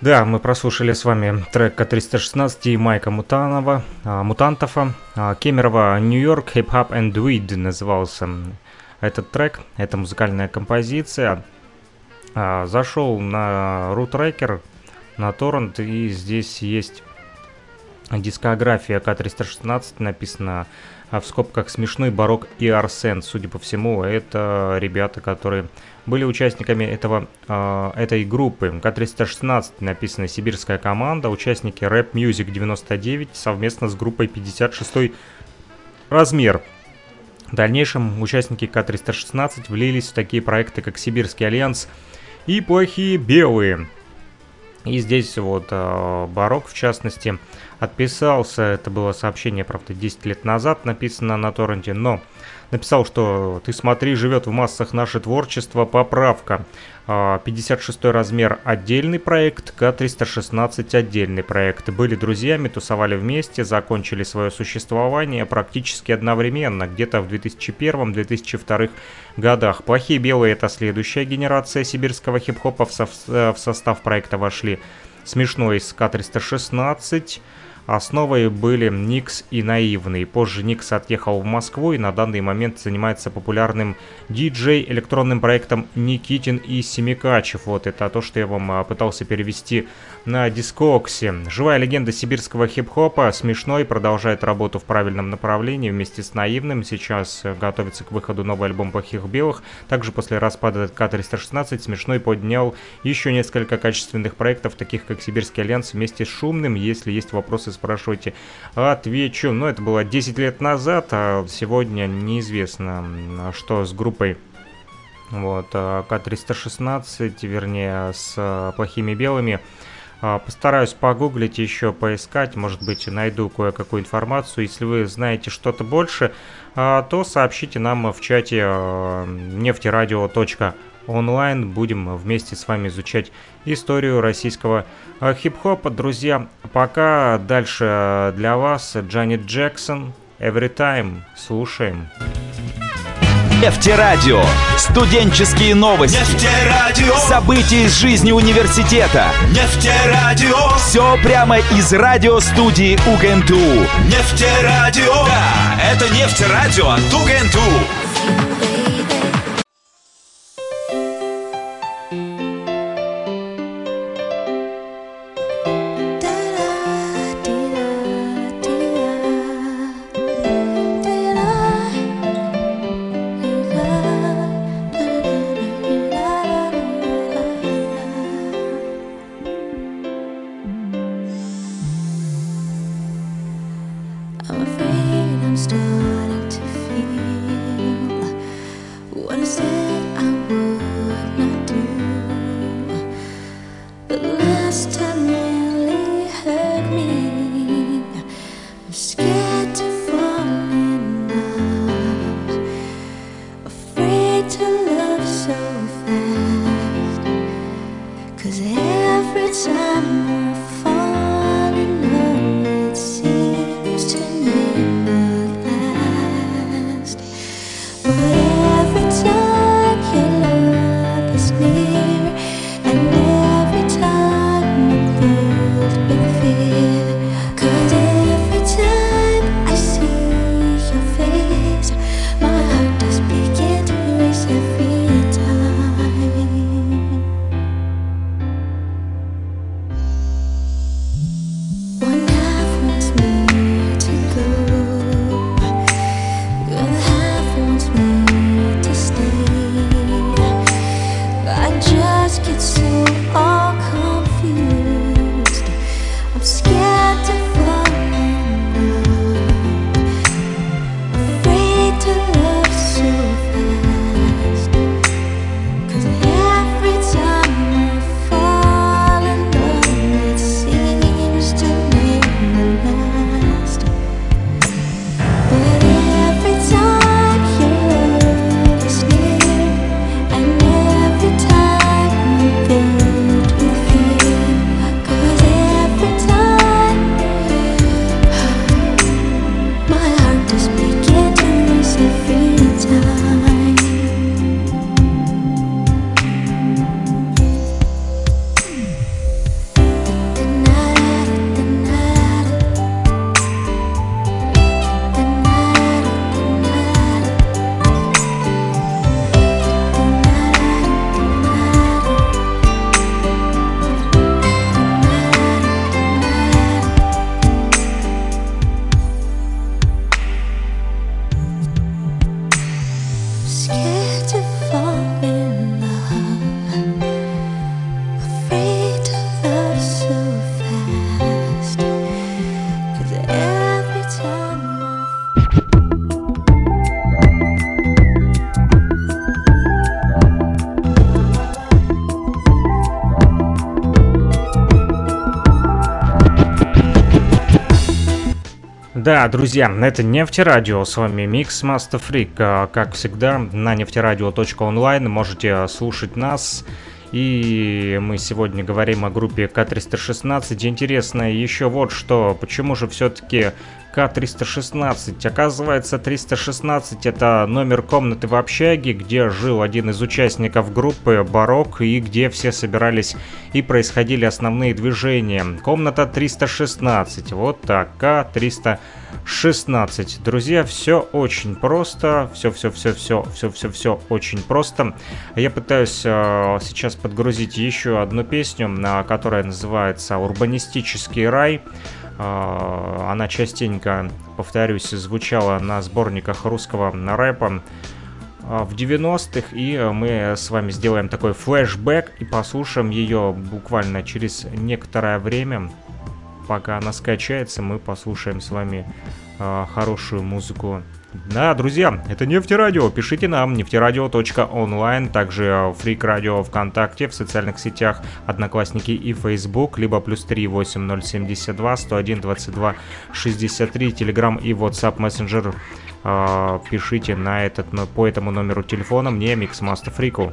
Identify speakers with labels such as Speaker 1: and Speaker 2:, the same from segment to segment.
Speaker 1: Да, мы прослушали с вами трек К-316 и Майка Мутанова, а, Мутантова, а, Кемерова «Нью-Йорк Hip Hop and Weed» назывался этот трек, это музыкальная композиция. А, зашел на Рутрекер, на торрент, и здесь есть дискография К-316, написано в скобках «Смешной барок и Арсен». Судя по всему, это ребята, которые были участниками этого, э, этой группы. К-316 написана «Сибирская команда», участники Rap Music 99 совместно с группой 56 размер. В дальнейшем участники К-316 влились в такие проекты, как Сибирский альянс и Плохие Белые. И здесь вот э, Барок, в частности, отписался, это было сообщение, правда, 10 лет назад написано на торренте, но написал, что «Ты смотри, живет в массах наше творчество, поправка». 56 а, размер отдельный проект, К-316 отдельный проект. Были друзьями, тусовали вместе, закончили свое существование практически одновременно, где-то в 2001-2002 годах. Плохие белые это следующая генерация сибирского хип-хопа. В, со в состав проекта вошли Смешной с К-316, Основой были Никс и Наивный. Позже Никс отъехал в Москву и на данный момент занимается популярным диджей электронным проектом Никитин и Семикачев. Вот это то, что я вам а, пытался перевести на дискоксе. Живая легенда сибирского хип-хопа, смешной, продолжает работу в правильном направлении вместе с Наивным. Сейчас э, готовится к выходу новый альбом «Плохих белых». Также после распада К-316 смешной поднял еще несколько качественных проектов, таких как Сибирский альянс вместе с Шумным. Если есть вопросы, спрашивайте, отвечу. Но это было 10 лет назад, а сегодня неизвестно, что с группой вот, а, К-316, вернее, с а, плохими белыми. А, постараюсь погуглить еще, поискать, может быть, найду кое-какую информацию. Если вы знаете что-то больше, то сообщите нам в чате нефтерадио.онлайн. Будем вместе с вами изучать историю российского хип-хопа. Друзья, пока дальше для вас Джанет Джексон, Every Time. Слушаем.
Speaker 2: Нефтерадио. Студенческие новости. Нефтерадио. События из жизни университета. Нефтерадио. Все прямо из радиостудии УГНТУ. Нефтерадио. Да, это Нефтерадио от УГНТУ.
Speaker 1: Да, друзья, это Нефтерадио, с вами Микс Master Freak. А, как всегда, на нефтерадио.онлайн можете слушать нас. И мы сегодня говорим о группе К-316. Интересно еще вот что, почему же все-таки к-316. Оказывается, 316 это номер комнаты в общаге, где жил один из участников группы Барок и где все собирались и происходили основные движения. Комната 316. Вот так, К-316. Друзья, все очень просто. Все-все-все-все-все-все-все очень просто. Я пытаюсь э, сейчас подгрузить еще одну песню, э, которая называется «Урбанистический рай». А, она частенько, повторюсь, звучала на сборниках русского рэпа а, в 90-х, и мы с вами сделаем такой флешбэк и послушаем ее буквально через некоторое время. Пока она скачается, мы послушаем с вами а, хорошую музыку да, друзья, это Нефтерадио. Пишите нам нефтерадио.онлайн, также Фрик Радио ВКонтакте, в социальных сетях Одноклассники и Facebook, либо плюс 3 8072 101 22 63, Telegram и WhatsApp Messenger. Э, пишите на этот, по этому номеру телефона мне, Миксмастер Фрику.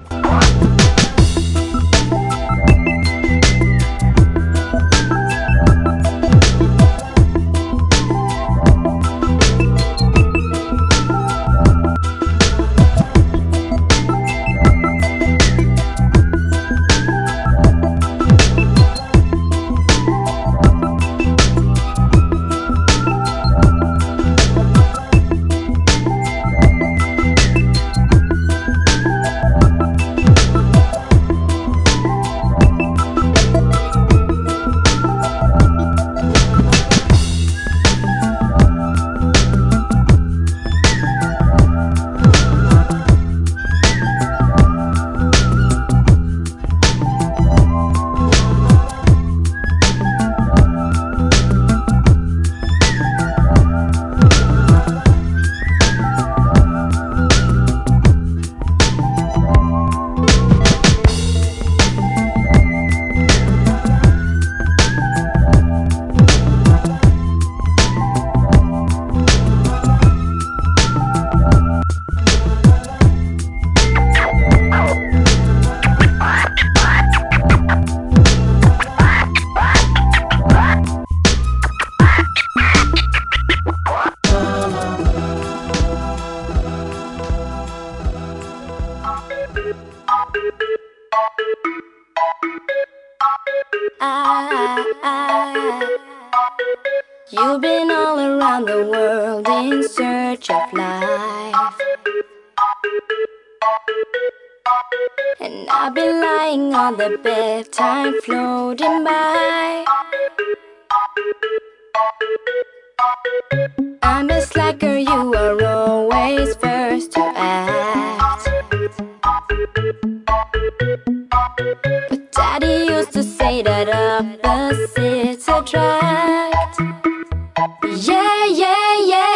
Speaker 3: I'm
Speaker 4: a
Speaker 3: slacker, you are always first to act. But daddy used to say that opposites attract. Yeah, yeah, yeah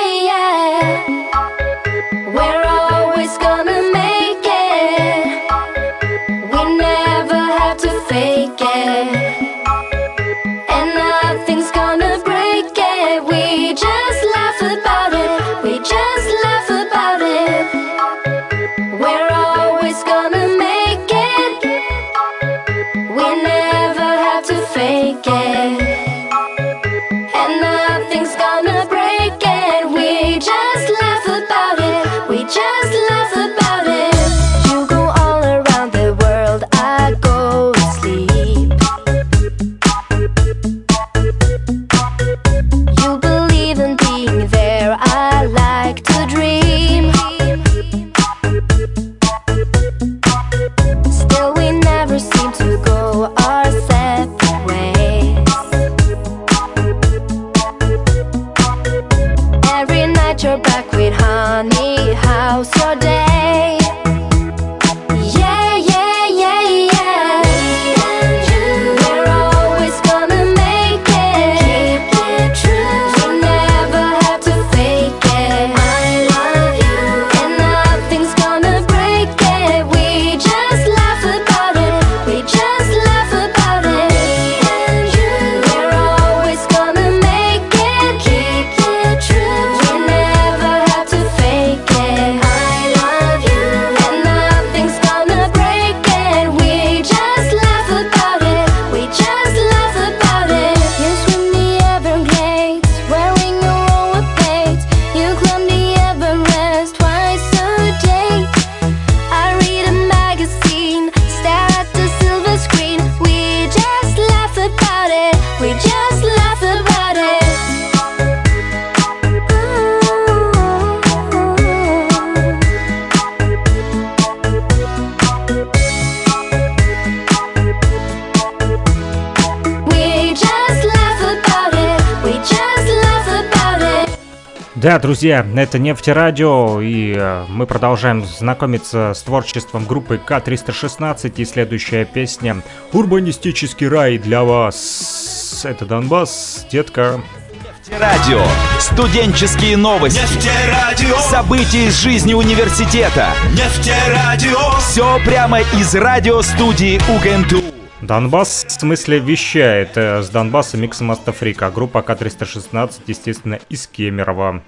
Speaker 4: друзья, это Нефтерадио, и э, мы продолжаем знакомиться с творчеством группы К-316, и следующая песня «Урбанистический рай для вас». Это Донбасс, детка.
Speaker 5: Нефтерадио. Студенческие новости. Нефтерадио. События из жизни университета. Нефтерадио. Все прямо из радиостудии УГНТУ.
Speaker 4: Донбасс в смысле вещает. Э, с Донбасса Миксмастер Фрик. Группа К-316, естественно, из Кемерово.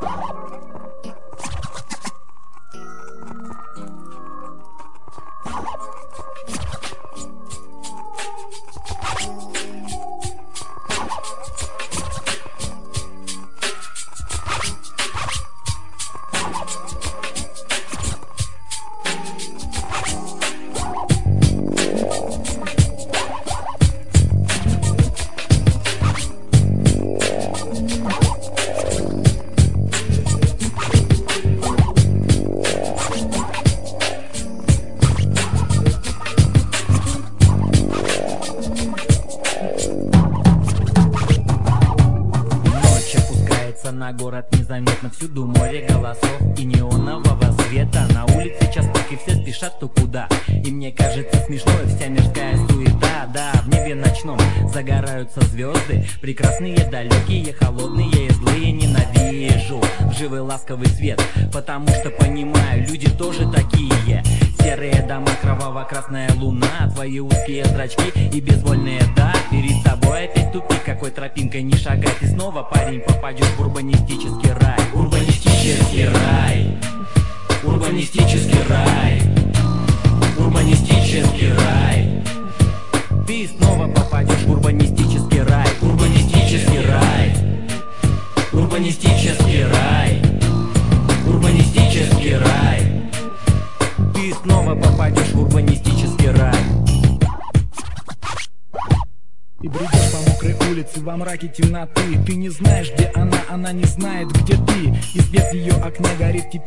Speaker 1: Woo!
Speaker 4: потому что понимаю, люди тоже такие. Серые дома, кроваво-красная луна Твои узкие зрачки и безвольные да Перед тобой опять тупик, какой тропинкой не шагать. И снова парень попадет в руку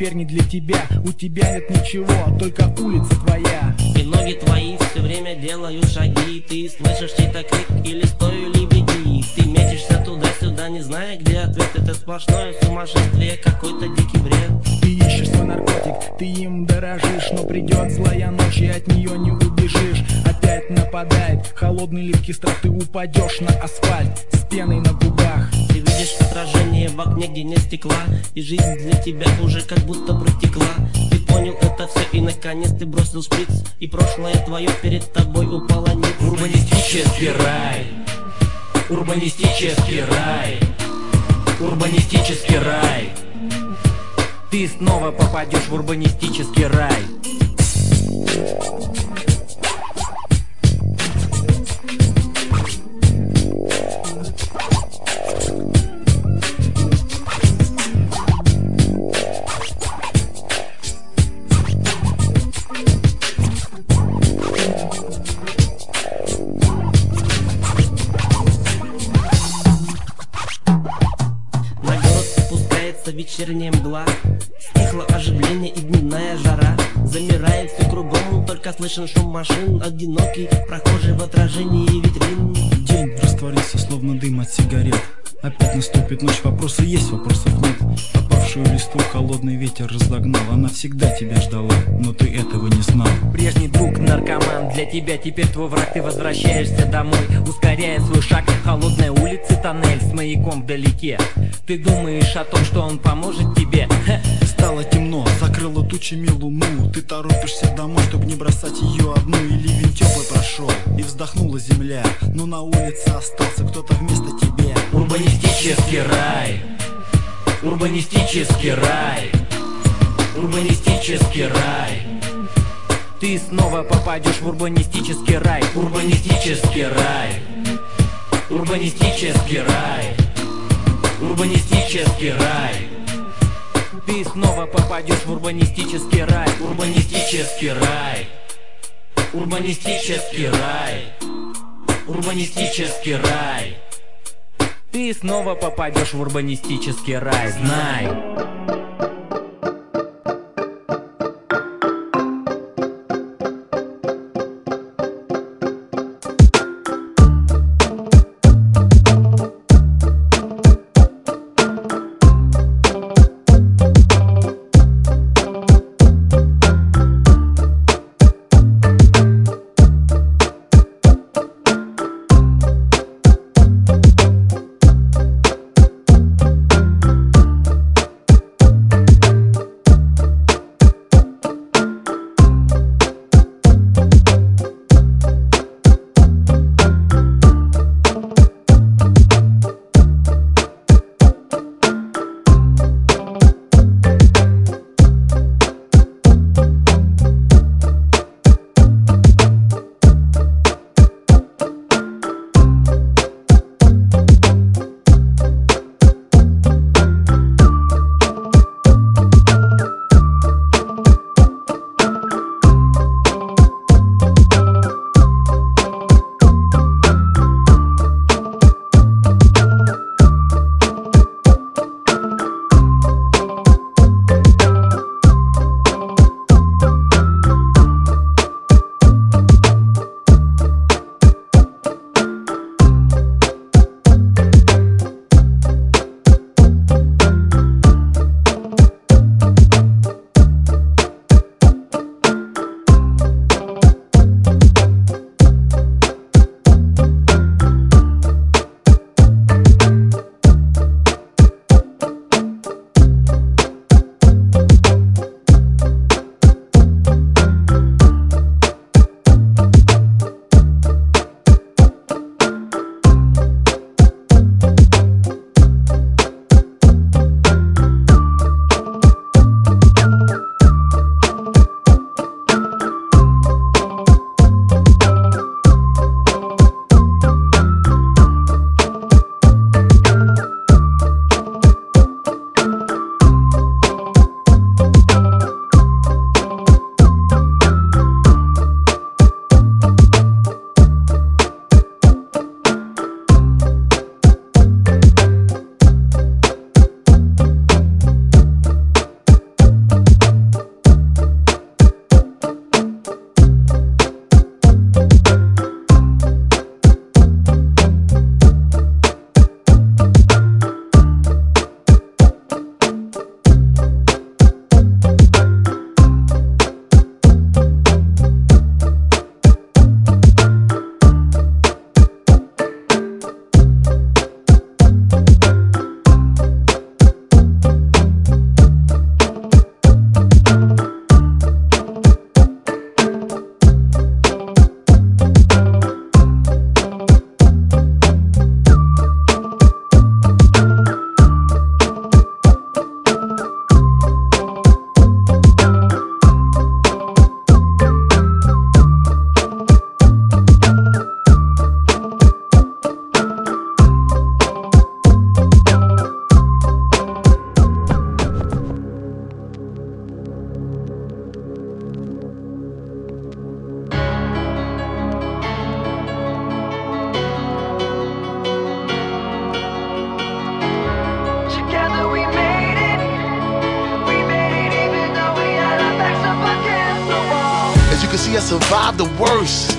Speaker 6: теперь не для тебя. У тебя нет ничего, только улица твоя.
Speaker 7: И ноги твои все время делают шаги. Ты слышишь чей-то крик или стою ли беги. Ты метишься туда-сюда, не зная где ответ. Это сплошное сумасшествие, какой-то дикий бред.
Speaker 6: Ты ищешь свой наркотик, ты им дорожишь Но придет злая ночь и от нее не убежишь. Опять нападает холодный липкий страх. Ты упадешь на асфальт с пеной на губах.
Speaker 7: Ты видишь отражение в окне, где нет стекла И жизнь для тебя уже как будто протекла. Ты понял это все и наконец ты бросил шприц И прошлое твое перед тобой упало ниц
Speaker 8: Урбанистический рай. Урбанистический рай. Урбанистический рай
Speaker 6: Ты снова попадешь в урбанистический рай
Speaker 7: слышен шум машин Одинокий прохожий в отражении витрин.
Speaker 6: День растворился, словно дым от сигарет. Опять наступит ночь, вопросы есть, вопросов нет. Опавшую листву холодный ветер разогнал. Она всегда тебя ждала, но ты этого не знал.
Speaker 7: Прежний друг наркоман, для тебя теперь твой враг. Ты возвращаешься домой, ускоряя свой шаг. Холодная улица, тоннель с маяком вдалеке Ты думаешь о том, что он поможет тебе?
Speaker 6: Стало темно, закрыло тучами луну. Ты торопишься домой, чтобы не бросать ее одну. И ливень теплый прошел, и вздохнула земля. Но на улице остался кто-то вместо тебя.
Speaker 8: Урбанистический рай. Урбанистический рай. Урбанистический рай.
Speaker 7: Ты снова попадешь в урбанистический рай.
Speaker 8: Урбанистический рай. Урбанистический рай Урбанистический рай.
Speaker 7: Ты снова попадешь в урбанистический рай.
Speaker 8: Урбанистический рай. Урбанистический рай. Урбанистический рай.
Speaker 7: Ты снова попадешь в урбанистический рай, знай.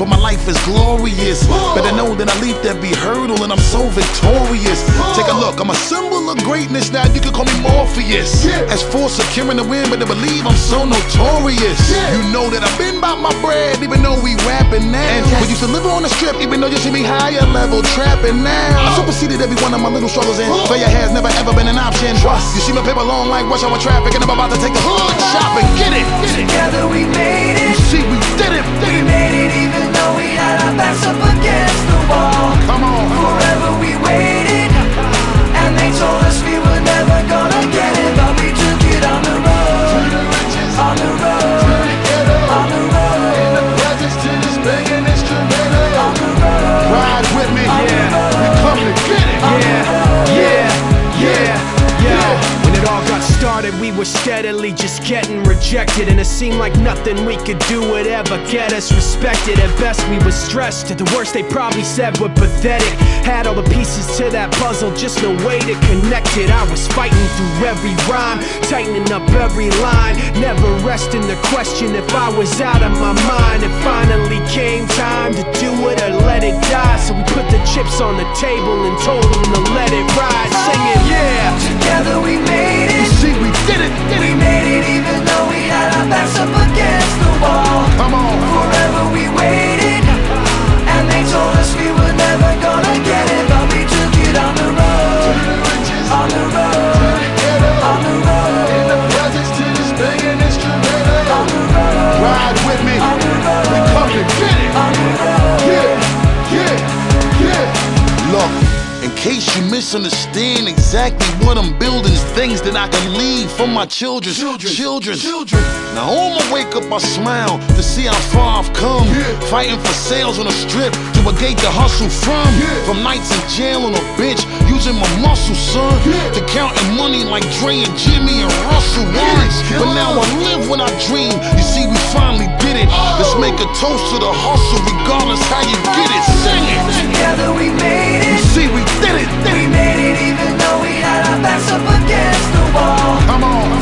Speaker 9: But my life is glorious. But I know that I leaped every hurdle and I'm so victorious. Take a look, I'm a symbol of greatness now. You can call me Morpheus. As for securing the win, but to believe I'm so notorious. You know that I've been by my bread, even though we rapping now. We used to live on the strip, even though you see me higher level trapping now. I superseded every one of my little struggles and failure has never ever been an option. Trust. You see my paper long like rush hour traffic, and I'm about to take the hood shopping. Get it.
Speaker 10: Together we made it.
Speaker 9: You see, we did it.
Speaker 10: We made it even though we backs up against the wall.
Speaker 9: Come on.
Speaker 10: Forever we waited, and they told us we were never gonna we
Speaker 11: were steadily just getting rejected, and it seemed like nothing we could do would ever get us respected. At best, we were stressed. At the worst, they probably said we're pathetic. Had all the pieces to that puzzle, just no way to connect it. I was fighting through every rhyme, tightening up every line, never resting the question if I was out of my mind. It finally came time to do it or let it die. So we put the chips on the table and told them to let it ride, singing, yeah.
Speaker 10: Together we made
Speaker 9: You
Speaker 10: it.
Speaker 9: see, we did it. Did
Speaker 10: We
Speaker 9: it.
Speaker 10: made it even though we had our backs up against the wall.
Speaker 9: Come on.
Speaker 10: Forever we waited, and they told us we were never gonna get it, but we took it on the road, on the road, on the
Speaker 9: In
Speaker 10: road,
Speaker 9: the presence to this banging instrumental.
Speaker 10: on the road,
Speaker 9: Ride with me.
Speaker 10: on the
Speaker 9: We
Speaker 10: road,
Speaker 9: come to case you misunderstand exactly what I'm building, is things that I can leave for my children. Children. Children. Now on my wake up, I smile to see how far I've come. Fighting for sales on the strip to a gate to hustle from. From nights in jail on a bench, using my muscle, son. To counting money like Dre and Jimmy and Russell once. But now I live when I dream. You see, we finally did it. Oh. Let's make a toast to the hustle, regardless how you get it. Sing it.
Speaker 10: Together we made it.
Speaker 9: You see, we did it. Did
Speaker 10: We made it even though we had our backs up against the wall.
Speaker 9: Come on.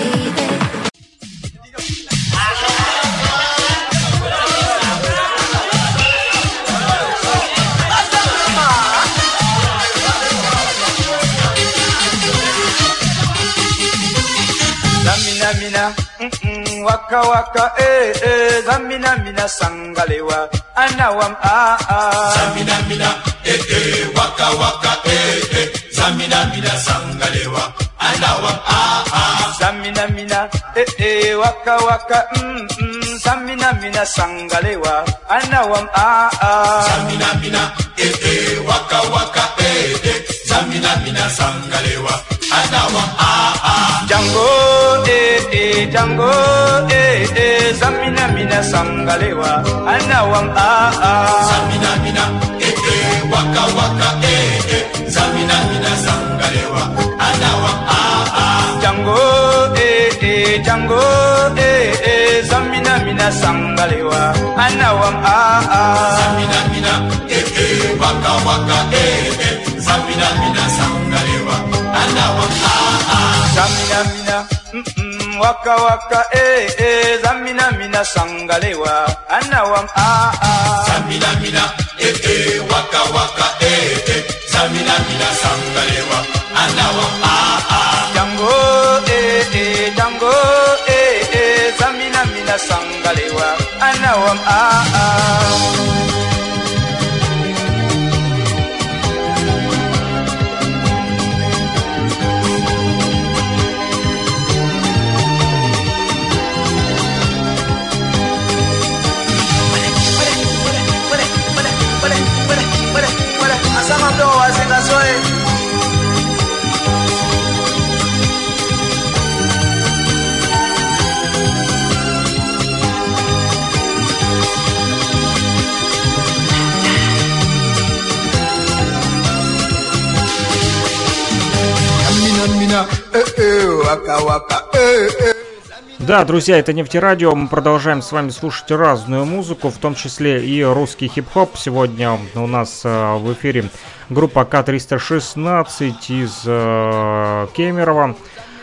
Speaker 12: Waka waka, eh eh, zamina mina sangalewa, anawam ah ah.
Speaker 13: Zamina mina, eh eh, waka waka, eh eh. Zamina mina sangalewa, anawam ah ah.
Speaker 12: Zamina mina, eh eh, waka waka, mm mm, zamina mina sangalewa, anawam ah ah.
Speaker 13: Zamina mina, eh eh, waka waka, eh eh. Zamina mina sangalewa, anawam ah ah.
Speaker 12: Django, eh eh, Django, eh eh, zamina mina sangalewa, anawam ah ah.
Speaker 13: Zamina mina, eh eh, waka waka, eh eh. Zamina mina sangalewa, anawam ah ah.
Speaker 12: Django, eh eh, Django, eh eh, zamina mina sangalewa, anawam ah ah.
Speaker 13: Zamina mina, eh eh, waka waka, eh eh. Zamina mina sangalewa, anawam ah ah.
Speaker 12: Zamina mina, mm mm, waka waka eh eh zamina mina sangalewa. Anawam ah ah.
Speaker 13: Zamina
Speaker 12: mina eh
Speaker 10: eh waka waka
Speaker 12: eh eh zamina mina sangalewa. Anawam ah ah. Jango eh eh jango eh eh zamina mina sangalewa.
Speaker 1: Anawam ah Да, друзья, это Нефтерадио. Мы продолжаем с вами слушать разную музыку, в том числе и русский хип-хоп. Сегодня у нас э, в эфире группа К-316 из э, Кемерово.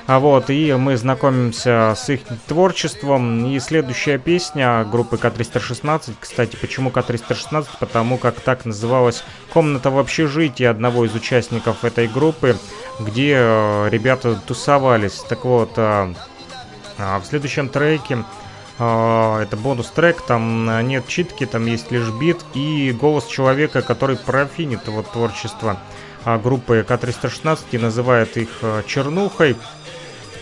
Speaker 1: А вот, и мы знакомимся с их творчеством. И следующая песня группы К-316, кстати, почему К-316? Потому как так называлась комната в общежитии одного из участников этой группы, где э, ребята тусовались. Так вот, э, а в следующем треке а, это бонус трек, там нет читки, там есть лишь бит и голос человека, который профинит вот творчество а, группы К-316 и называет их чернухой.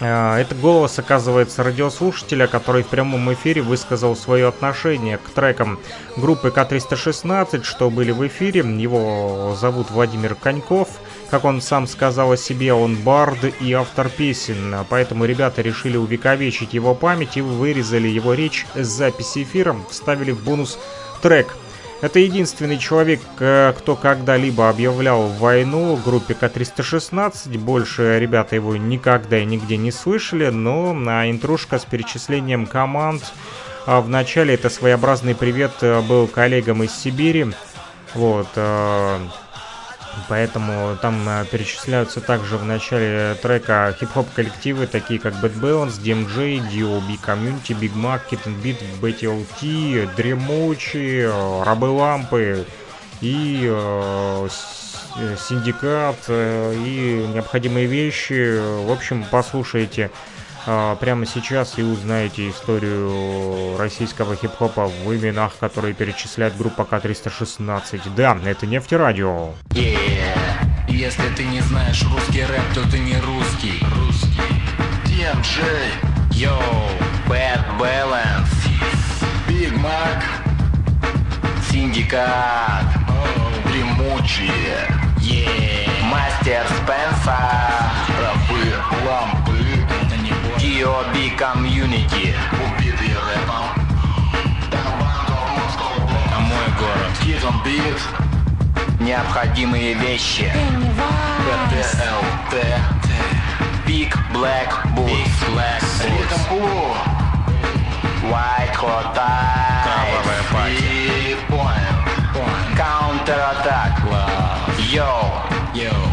Speaker 1: А, Это голос, оказывается, радиослушателя, который в прямом эфире высказал свое отношение к трекам группы К-316, что были в эфире. Его зовут Владимир Коньков. Как он сам сказал о себе, он бард и автор песен, поэтому ребята решили увековечить его память и вырезали его речь с записи эфира, вставили в бонус трек. Это единственный человек, э, кто когда-либо объявлял войну группе К-316. Больше ребята его никогда и нигде не слышали, но на интрушка с перечислением команд а в начале это своеобразный привет э, был коллегам из Сибири. Вот, э, Поэтому там э, перечисляются также в начале трека хип-хоп коллективы, такие как Bad Balance, DMJ, DOB Community, Big Mac, Kitten Beat, Betty LT, э, Рабы Лампы и э, с- э, Синдикат э, и необходимые вещи. В общем, послушайте прямо сейчас и узнаете историю российского хип-хопа в именах, которые перечисляет группа К-316. Да, это Нефтерадио.
Speaker 14: Yeah. Если ты не знаешь русский рэп, то ты не русский. Русский. DMJ. Yo, Bad Balance. Big Mac. Синдикат. Дремучие. Мастер Спенсер. Рабы лампы. Это D.O.B. Community. Убитый рэпом. А мой город. Kid on Beat. Необходимые вещи. ПТЛТ. Big Black Boots. Ритм Блу. White Hot Ice. Кровавая party. Counter Attack. Yo. Yo.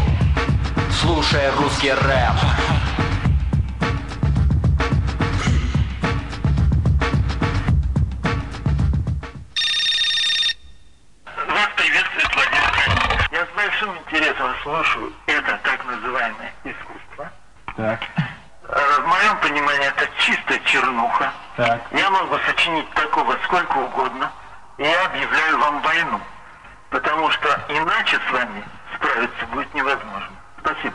Speaker 14: Слушай русский рэп.
Speaker 15: большим интересом слушаю это так называемое искусство.
Speaker 14: Так.
Speaker 15: Э, В моем понимании это чисто чернуха.
Speaker 14: Так.
Speaker 15: Я могу сочинить такого сколько угодно, и я объявляю вам войну. Потому что иначе с вами справиться будет невозможно. Спасибо.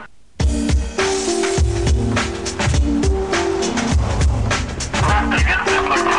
Speaker 15: Вас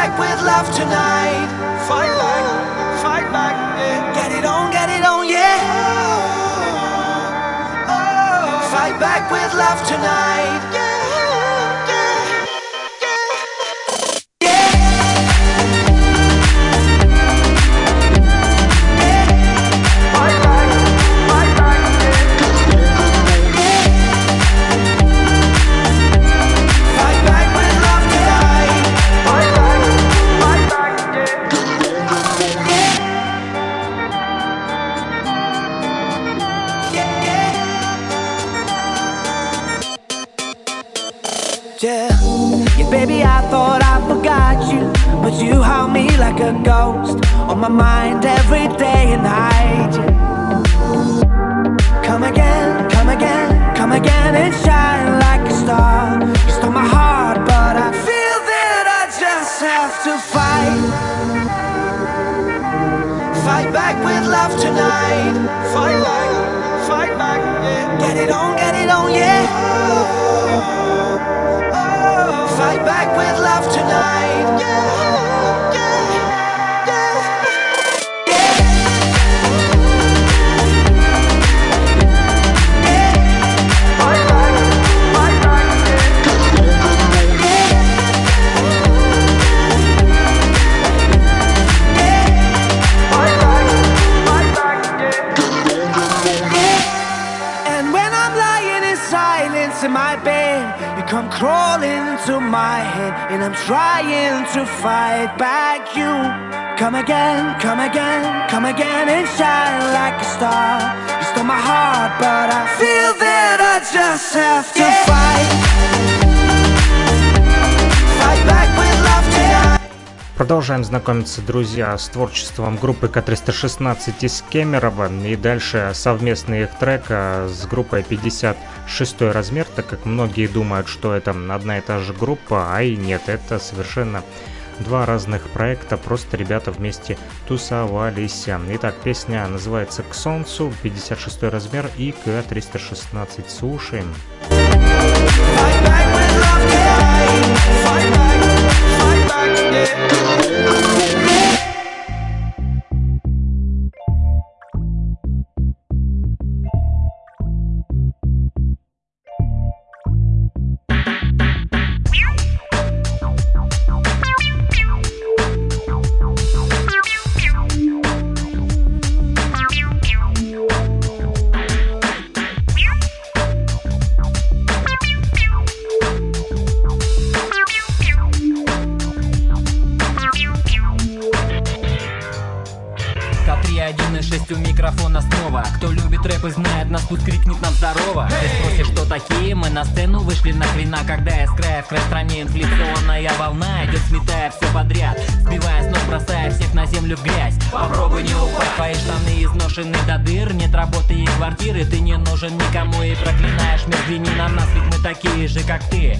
Speaker 10: back with love tonight. Fight back, fight back, yeah. Get it on, get it on, yeah. Oh, oh, oh. Fight back with love tonight. Yeah. My mind every day and night. Come again, come again, come again and shine like a star. You stole my heart, but I feel that I just have to fight. Fight back with love tonight. Fight back, fight back you. Come again, come again, come again and shine like a star. You stole my heart, but I feel that I just have to fight. Fight back with love tonight.
Speaker 1: Продолжаем знакомиться, друзья, с творчеством группы К-316 из Кемерово. И дальше совместный их трек а, с группой 56 размер, так как многие думают, что это одна и та же группа, а и нет, это совершенно два разных проекта, просто ребята вместе тусовались. Итак, песня называется «К солнцу», 56 размер и К-316. Слушаем.
Speaker 4: К3-1-6 у такие? Мы на сцену вышли нахрена Когда с края в край стране инфляционная волна Идет сметая все подряд. Сбивая с ног, бросая всех на землю в грязь. Попробуй не упасть, твои штаны изношены до дыр. Нет работы и квартиры, ты не нужен никому. И проклинаешь мир, взгляни на нас, ведь мы такие же, как ты.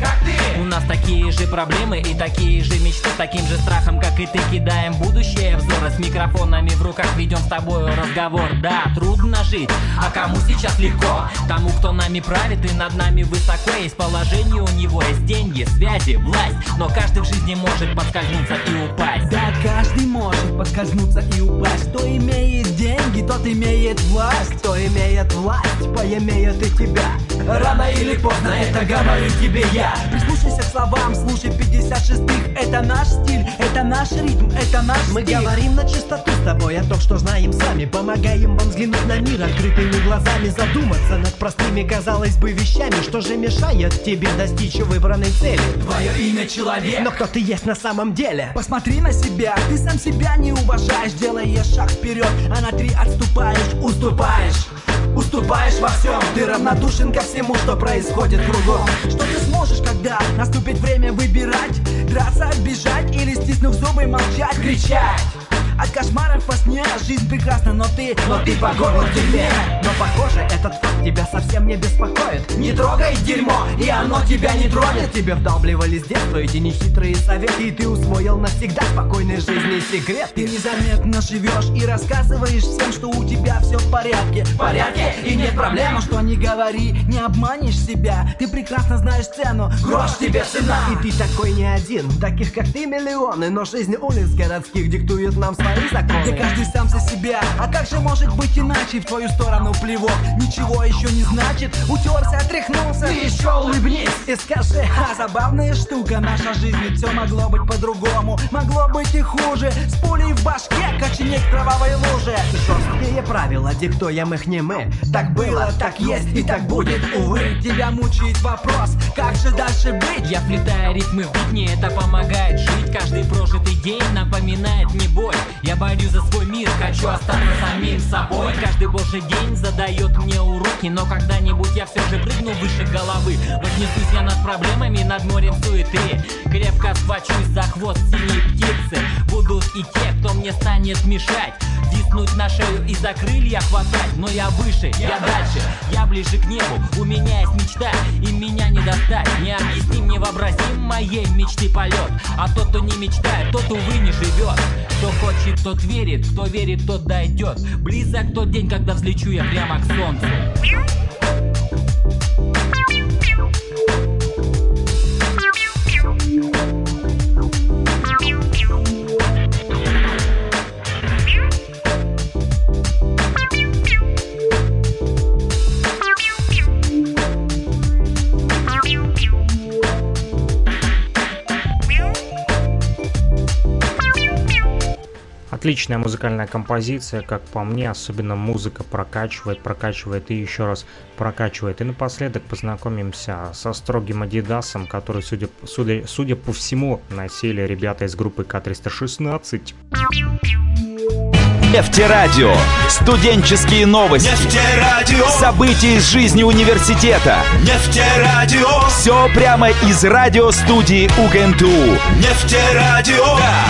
Speaker 4: У нас такие же проблемы и такие же мечты. С таким же страхом, как и ты, кидаем будущее взоры. С микрофонами в руках ведем с тобой разговор. Да, трудно жить, а кому сейчас легко? Тому, кто нами правит и над нами высоко Есть положение, у него есть деньги, связи, власть. Но каждый в жизни может подскользнуться и упасть.
Speaker 16: Да, каждый может подскользнуться и упасть. Кто имеет деньги, тот имеет власть. Кто имеет власть, поимеет и тебя
Speaker 4: Рано или поздно это говорю тебе я.
Speaker 16: Прислушайся к словам, слушай 56-х Это наш стиль, это наш ритм, это наш
Speaker 17: Мы
Speaker 16: стиль.
Speaker 17: говорим на чистоту с тобой о том, что знаем сами. Помогаем вам взглянуть на мир открытыми глазами Задуматься над простыми, казалось бы, вещами. Что же мешает тебе достичь выбранной цели?
Speaker 4: Твое имя человек.
Speaker 17: Но кто ты есть на самом деле?
Speaker 16: Посмотри на себя, ты сам себя не уважаешь. Делаешь шаг вперед, а на три отступаешь
Speaker 4: Уступаешь, уступаешь во всем.
Speaker 16: Ты равнодушен ко всему, что происходит кругом. Что ты сможешь, когда наступит время выбирать? Драться, бежать или стиснув зубы молчать?
Speaker 4: Кричать
Speaker 16: от кошмаров во сне жизнь прекрасна, но ты
Speaker 4: Но ты по горло дерьме.
Speaker 17: Но похоже, этот факт тебя совсем не беспокоит.
Speaker 4: Не трогай дерьмо, и оно тебя не тронет.
Speaker 17: Тебе вдалбливали с детства эти нехитрые советы. И ты усвоил навсегда спокойной жизни секрет.
Speaker 16: Ты незаметно живешь и рассказываешь всем, что у тебя все в порядке.
Speaker 4: В порядке, и нет проблем.
Speaker 16: Но что не говори, не обманешь себя. Ты прекрасно знаешь цену,
Speaker 4: Грош тебе цена.
Speaker 17: И ты такой не один, таких как ты миллионы. Но жизнь улиц городских диктует нам свои законы.
Speaker 16: Где каждый сам за себя А как же может быть иначе. В твою сторону плевок Ничего еще не значит. Утерся, отряхнулся.
Speaker 4: Ты еще улыбнись.
Speaker 16: И скажи, а забавная штука Наша жизнь ведь все могло быть по-другому. Могло быть и хуже. С пулей в башке коченеть в кровавой луже
Speaker 17: Жесткие правила, диктуем их не мы.
Speaker 16: Так было, так есть и так будет, увы. Тебя мучает вопрос, как же дальше быть?
Speaker 4: Я вплетаю ритмы в бит, мне это помогает жить. Каждый прожитый день напоминает мне боль Я борюсь за свой мир, хочу остаться самим собой. Каждый божий день задает мне уроки Но когда-нибудь я все же прыгну выше головы. Вознесусь я над проблемами, над морем суеты. Крепко схвачусь за хвост синей птицы. Будут и те, кто мне станет мешать. Виснуть на шею и за крылья хватать. Но я выше, я дальше, я ближе к небу. У меня есть мечта, и меня не достать. Необъясним, невообразим моей мечты полет. А тот, кто не мечтает, тот, увы, не живет Кто хочет, тот верит, кто верит, тот дойдет. Близок тот день, когда взлечу я прямо к солнцу
Speaker 1: Отличная музыкальная композиция, как по мне, особенно музыка прокачивает, прокачивает и еще раз прокачивает. И напоследок познакомимся со строгим Адидасом, который, судя, судя, судя по всему, носили ребята из группы К-316.
Speaker 2: Нефтерадио. Студенческие новости.
Speaker 13: Нефтерадио.
Speaker 2: События из жизни университета.
Speaker 13: Нефтерадио.
Speaker 2: Все прямо из радиостудии УГНТУ.
Speaker 13: Нефтерадио. Да,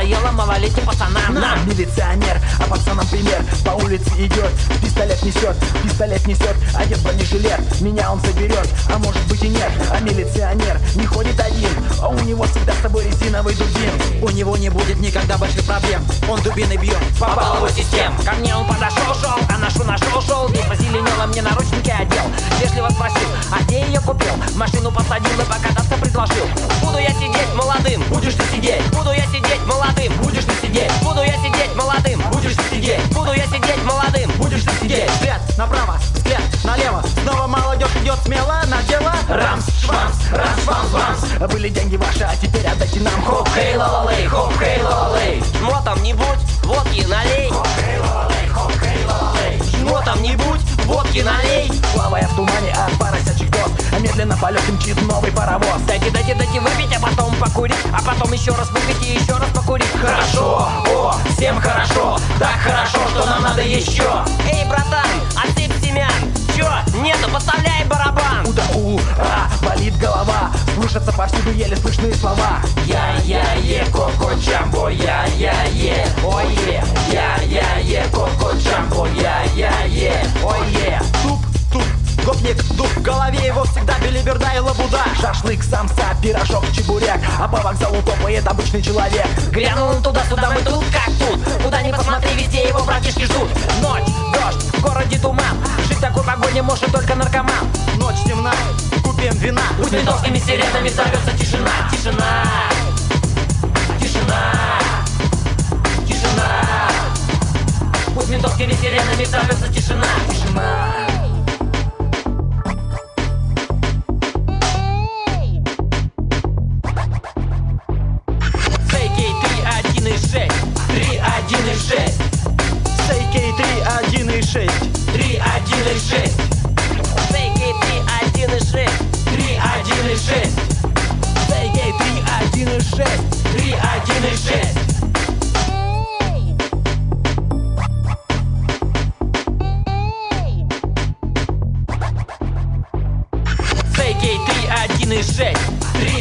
Speaker 18: надоело малолетним пацанам.
Speaker 16: Нам милиционер, а пацанам пример. По улице идет, пистолет несет Пистолет несет, одет бронежилет Меня он заберет, а может быть и нет А милиционер не ходит один. А у него всегда с собой резиновый дубин.
Speaker 18: У него не будет никогда больших проблем. Он дубиной бьет, попал его систем Ко мне он подошел, шел, нашу нашел, шел И позеленело мне наручники одел. Вежливо спросил, а где ее купил? Машину посадил и покататься предложил. Буду я сидеть молодым, будешь ты сидеть. Буду я сидеть молодым, будешь ты сидеть. Буду я сидеть молодым, будешь ты сидеть. Буду я сидеть молодым, будешь ты сидеть.
Speaker 16: Взгляд направо, взгляд налево. Снова молодежь идет смело на дело. Рамс, швамс, рамс, швамс, вамс. Были деньги ваши, а теперь отдайте нам Хоп,
Speaker 18: Хей ла-ла-лей, хоп, хей ла-ла-лей Жмотом не будь, водки налей. Хоп, хей ла-ла-лей Жмотом не будь, водки налей.
Speaker 16: Плавая в тумане от поросячьих доз А медленно полетом мчит новый паровоз.
Speaker 18: Дайте, дайте, дайте выпить, а потом покурить А потом еще раз выпить и еще раз покурить. Хорошо, о, всем хорошо. Так хорошо, что нам надо еще. Эй, братан, отсыпь семян Чё, нету, поставляй барабан.
Speaker 16: Уда, у, а, болит голова. Слышатся повсюду еле слышные слова.
Speaker 18: Я-я-е, коко джамбо, я-я-е, ой-е Я-я-е, коко джамбо, я-я-е, ой-е.
Speaker 16: Туп, туп, гопник, дуб В голове его всегда белиберда и лабуда. Шашлык, самса, пирожок, чебурек. А по вокзалу топает обычный человек.
Speaker 18: Грянул он туда-сюда, мы тут как тут. Куда ни посмотри, везде его братишки ждут. Ночь, дождь, в городе туман. Жить такой погоде может только наркоман.
Speaker 16: Ночь темна, купим вина.
Speaker 18: Пусть ментовскими сиренами зовется тишина. Тишина, тишина, тишина. Пусть ментовскими сиренами зовется тишина. Тишина 6 3, 1
Speaker 16: и 6
Speaker 18: Бейгей 3, 1 и
Speaker 16: 6 3,
Speaker 18: 1 и 6
Speaker 16: Бейгей 3, 1 и 6
Speaker 18: 3, 1 и 6